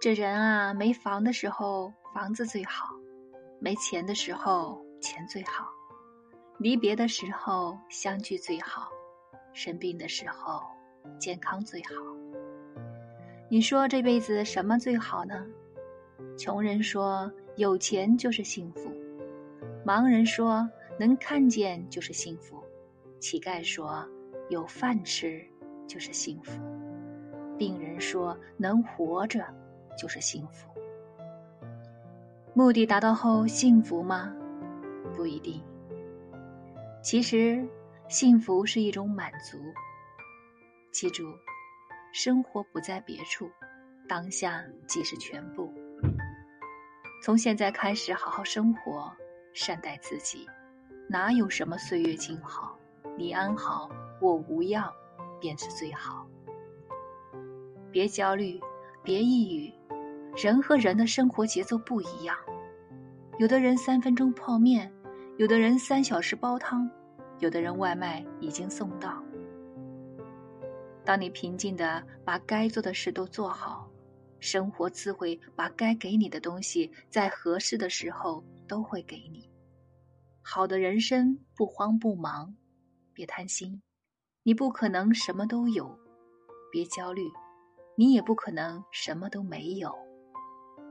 这人啊，没房的时候房子最好，没钱的时候钱最好，离别的时候相聚最好，生病的时候健康最好。你说这辈子什么最好呢？穷人说有钱就是幸福，盲人说能看见就是幸福，乞丐说有饭吃就是幸福，病人说能活着就是幸福。目的达到后幸福吗？不一定。其实，幸福是一种满足。记住，生活不在别处，当下即是全部。从现在开始，好好生活，善待自己。哪有什么岁月静好？你安好，我无恙，便是最好。别焦虑，别抑郁。人和人的生活节奏不一样，有的人三分钟泡面，有的人三小时煲汤，有的人外卖已经送到。当你平静的把该做的事都做好。生活自会把该给你的东西，在合适的时候都会给你。好的人生不慌不忙，别贪心，你不可能什么都有；别焦虑，你也不可能什么都没有。